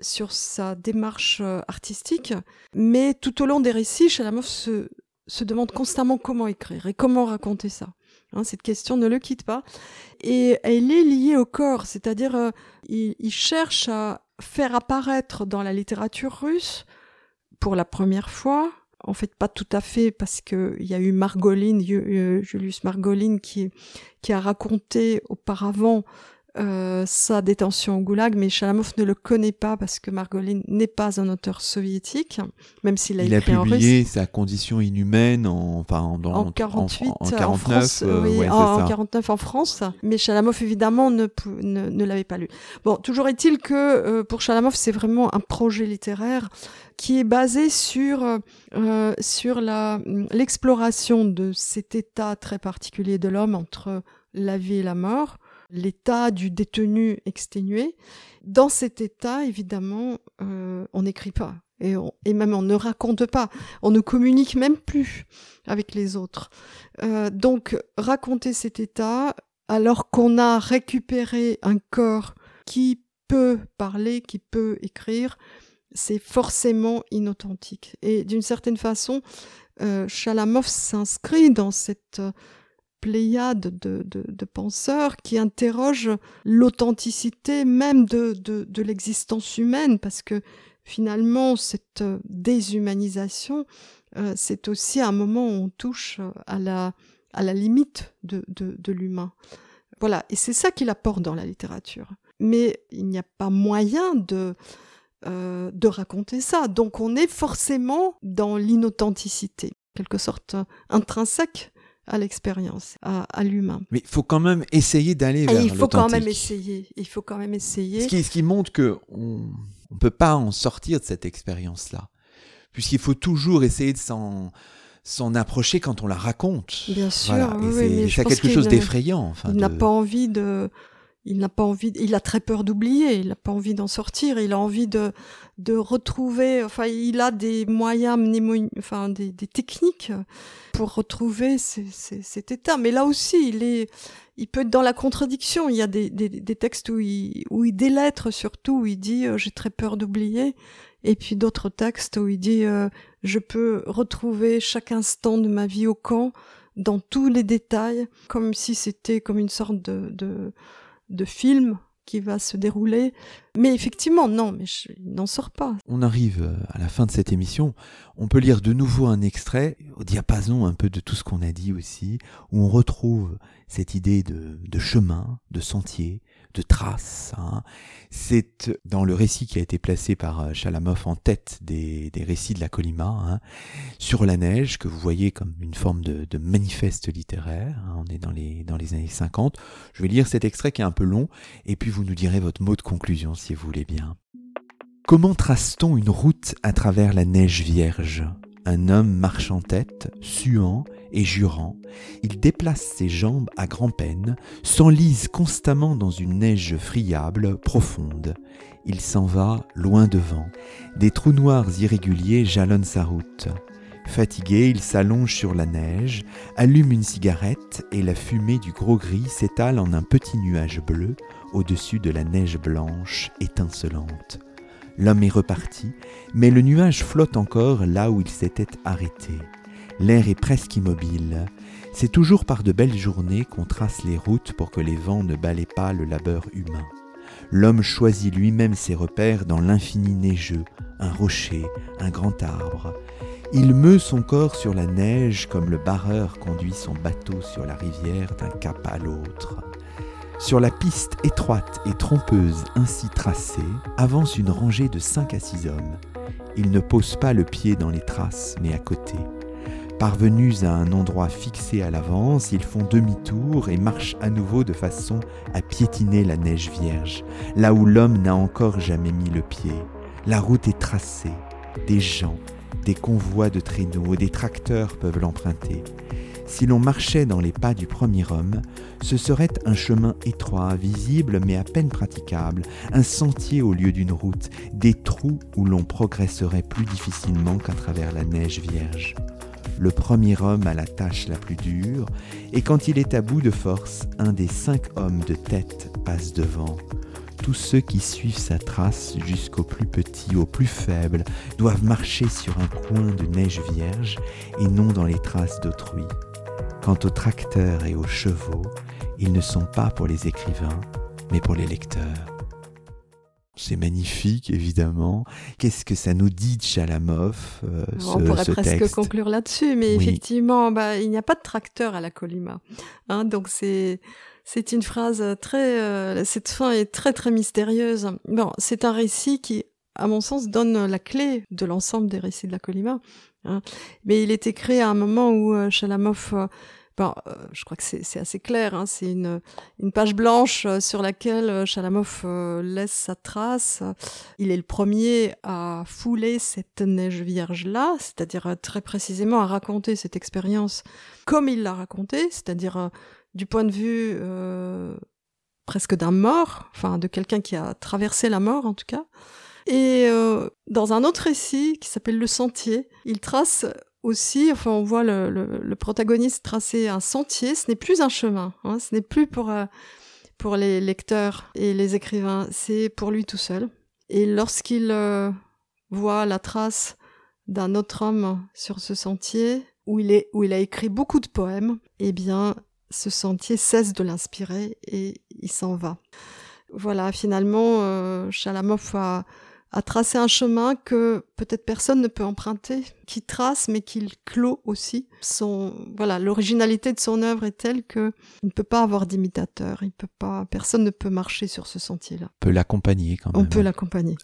sur sa démarche artistique, mais tout au long des récits, Chalamov se se demande constamment comment écrire et comment raconter ça. Hein, cette question ne le quitte pas et elle est liée au corps, c'est-à-dire il, il cherche à faire apparaître dans la littérature russe pour la première fois en fait pas tout à fait parce que il y a eu Margolin, Julius Margolin qui qui a raconté auparavant euh, sa détention au goulag, mais Chalamov ne le connaît pas parce que Margolin n'est pas un auteur soviétique, même s'il a Il écrit a publié sa condition inhumaine en, enfin, en, dans- En 48, en, en en 49, France, euh, oui, ouais, c'est en, ça. 49 en France, mais Chalamov évidemment ne, pou- ne, ne l'avait pas lu. Bon, toujours est-il que euh, pour Chalamov, c'est vraiment un projet littéraire qui est basé sur euh, euh, sur la l'exploration de cet état très particulier de l'homme entre la vie et la mort, l'état du détenu exténué. Dans cet état, évidemment, euh, on n'écrit pas. Et, on- et même on ne raconte pas, on ne communique même plus avec les autres. Euh, donc raconter cet état alors qu'on a récupéré un corps qui peut parler, qui peut écrire, c'est forcément inauthentique. Et d'une certaine façon, euh, Chalamov s'inscrit dans cette pléiade de, penseurs qui interrogent l'authenticité même de, l'existence humaine, parce que finalement, cette euh, déshumanisation, euh, c'est aussi un moment où on touche euh, à la, limite de, l'humain. Voilà, et c'est ça qu'il apporte dans la littérature. Mais il n'y a pas moyen de, de raconter ça. Donc on est forcément dans l'inauthenticité, quelque sorte intrinsèque à l'expérience, à, à l'humain. Mais il faut quand même essayer d'aller vers Et il faut quand même l'authentique. essayer. Il faut quand même essayer. Ce qui, ce qui montre que on ne peut pas en sortir de cette expérience-là. Puisqu'il faut toujours essayer de s'en s'en approcher quand on la raconte. Bien sûr, Voilà. oui, oui, c'est- pense quelque chose d'effrayant. Enfin, il n'a pas envie de. Il n'a pas envie. Il a très peur d'oublier. Il n'a pas envie d'en sortir. Il a envie de de retrouver. Enfin, il a des moyens, enfin des, des techniques pour retrouver cet état. Mais là aussi, il est. Il peut être dans la contradiction. Il y a des, des, des textes où il où il délettre surtout où il dit euh, j'ai très peur d'oublier. Et puis d'autres textes où il dit euh, je peux retrouver chaque instant de ma vie au camp dans tous les détails, comme si c'était comme une sorte de, de, de film qui va se dérouler. Mais effectivement, non, mais je, n'en sort pas. On arrive euh, à la fin de cette émission. On peut lire de nouveau un extrait au diapason un peu de tout ce qu'on a dit aussi, où on retrouve cette idée de, de chemin, de sentier, de traces. hein. C'est dans le récit qui a été placé par euh, Chalamov en tête des, des récits de la Colima, hein, sur la neige, que vous voyez comme une forme de, de manifeste littéraire. hein. on est dans les, dans les années 50. Je vais lire cet extrait qui est un peu long, et puis vous nous direz votre mot de conclusion si vous voulez bien. Comment trace-t-on une route à travers la neige vierge? Un homme marche en tête, suant et jurant. Il déplace ses jambes à grand-peine, s'enlise constamment dans une neige friable, profonde. Il s'en va loin devant. Des trous noirs irréguliers jalonnent sa route. Fatigué, il s'allonge sur la neige, allume une cigarette et la fumée du gros gris s'étale en un petit nuage bleu au-dessus de la neige blanche étincelante. L'homme est reparti, mais le nuage flotte encore là où il s'était arrêté. L'air est presque immobile. C'est toujours par de belles journées qu'on trace les routes pour que les vents ne balaient pas le labeur humain. l'homme choisit lui-même ses repères dans l'infini neigeux, un rocher, un grand arbre. Il meut son corps sur la neige comme le barreur conduit son bateau sur la rivière d'un cap à l'autre. Sur la piste étroite et trompeuse ainsi tracée, avance une rangée de cinq à six hommes. Ils ne posent pas le pied dans les traces, mais à côté. Parvenus à un endroit fixé à l'avance, ils font demi-tour et marchent à nouveau de façon à piétiner la neige vierge, là où l'homme n'a encore jamais mis le pied. La route est tracée, des gens, des convois de traîneaux, des tracteurs peuvent l'emprunter. Si l'on marchait dans les pas du premier homme, ce serait un chemin étroit, visible mais à peine praticable, un sentier au lieu d'une route, des trous où l'on progresserait plus difficilement qu'à travers la neige vierge le premier homme a la tâche la plus dure, et quand il est à bout de force, un des cinq hommes de tête passe devant. Tous ceux qui suivent sa trace jusqu'au plus petit, au plus faible, doivent marcher sur un coin de neige vierge et non dans les traces d'autrui. Quant aux tracteurs et aux chevaux, ils ne sont pas pour les écrivains, mais pour les lecteurs. C'est magnifique, évidemment. Qu'est-ce que ça nous dit de Chalamov euh, On pourrait presque conclure là-dessus, mais effectivement, bah, il n'y a pas de tracteur à la Colima. Hein, donc c'est c'est une phrase très. Euh, cette fin est très très mystérieuse. Bon, c'est un récit qui, à mon sens, donne la clé de l'ensemble des récits de la Colima. Hein. Mais il était créé à un moment où euh, Euh, je crois que c'est assez clair. Hein, c'est une, une, page blanche euh, sur laquelle euh, Chalamov laisse sa trace. Il est le premier à fouler cette neige vierge-là, c'est-à-dire très précisément à raconter cette expérience comme il l'a racontée, c'est-à-dire du point de vue presque d'un mort, enfin de quelqu'un qui a traversé la mort en tout cas. Et dans un autre récit qui s'appelle Le Sentier, il trace aussi, enfin, on voit le, protagoniste tracer un sentier. Ce n'est plus un chemin. Hein, ce n'est plus pour euh, pour les lecteurs et les écrivains. C'est pour lui tout seul. Et lorsqu'il euh, voit la trace d'un autre homme sur ce sentier où il est où il a écrit beaucoup de poèmes, eh bien, ce sentier cesse de l'inspirer et il s'en va. Voilà, finalement, euh, a à tracer un chemin que peut-être personne ne peut emprunter, qui trace mais qui clôt aussi. Son voilà, l'originalité de son œuvre est telle que il ne peut pas avoir d'imitateur, il peut pas, personne ne peut marcher sur ce sentier-là. On peut l'accompagner quand même. On peut l'accompagner.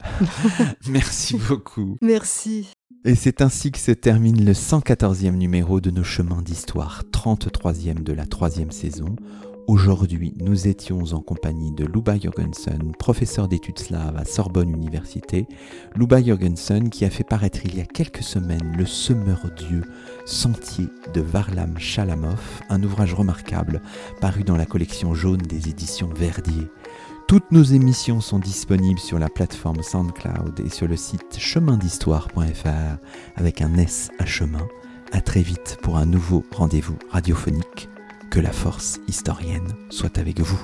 Merci beaucoup. Merci. Et c'est ainsi que se termine le 114e numéro de nos chemins d'histoire, 33e de la troisième saison. Aujourd'hui, nous étions en compagnie de Luba Jorgensen, professeur d'études slaves à Sorbonne Université. Luba Jorgensen qui a fait paraître il y a quelques semaines Le Semeur Dieu, Sentier de Varlam Chalamov, un ouvrage remarquable paru dans la collection jaune des éditions Verdier. Toutes nos émissions sont disponibles sur la plateforme SoundCloud et sur le site chemindhistoire.fr avec un S à chemin. À très vite pour un nouveau rendez-vous radiophonique. Que la force historienne soit avec vous.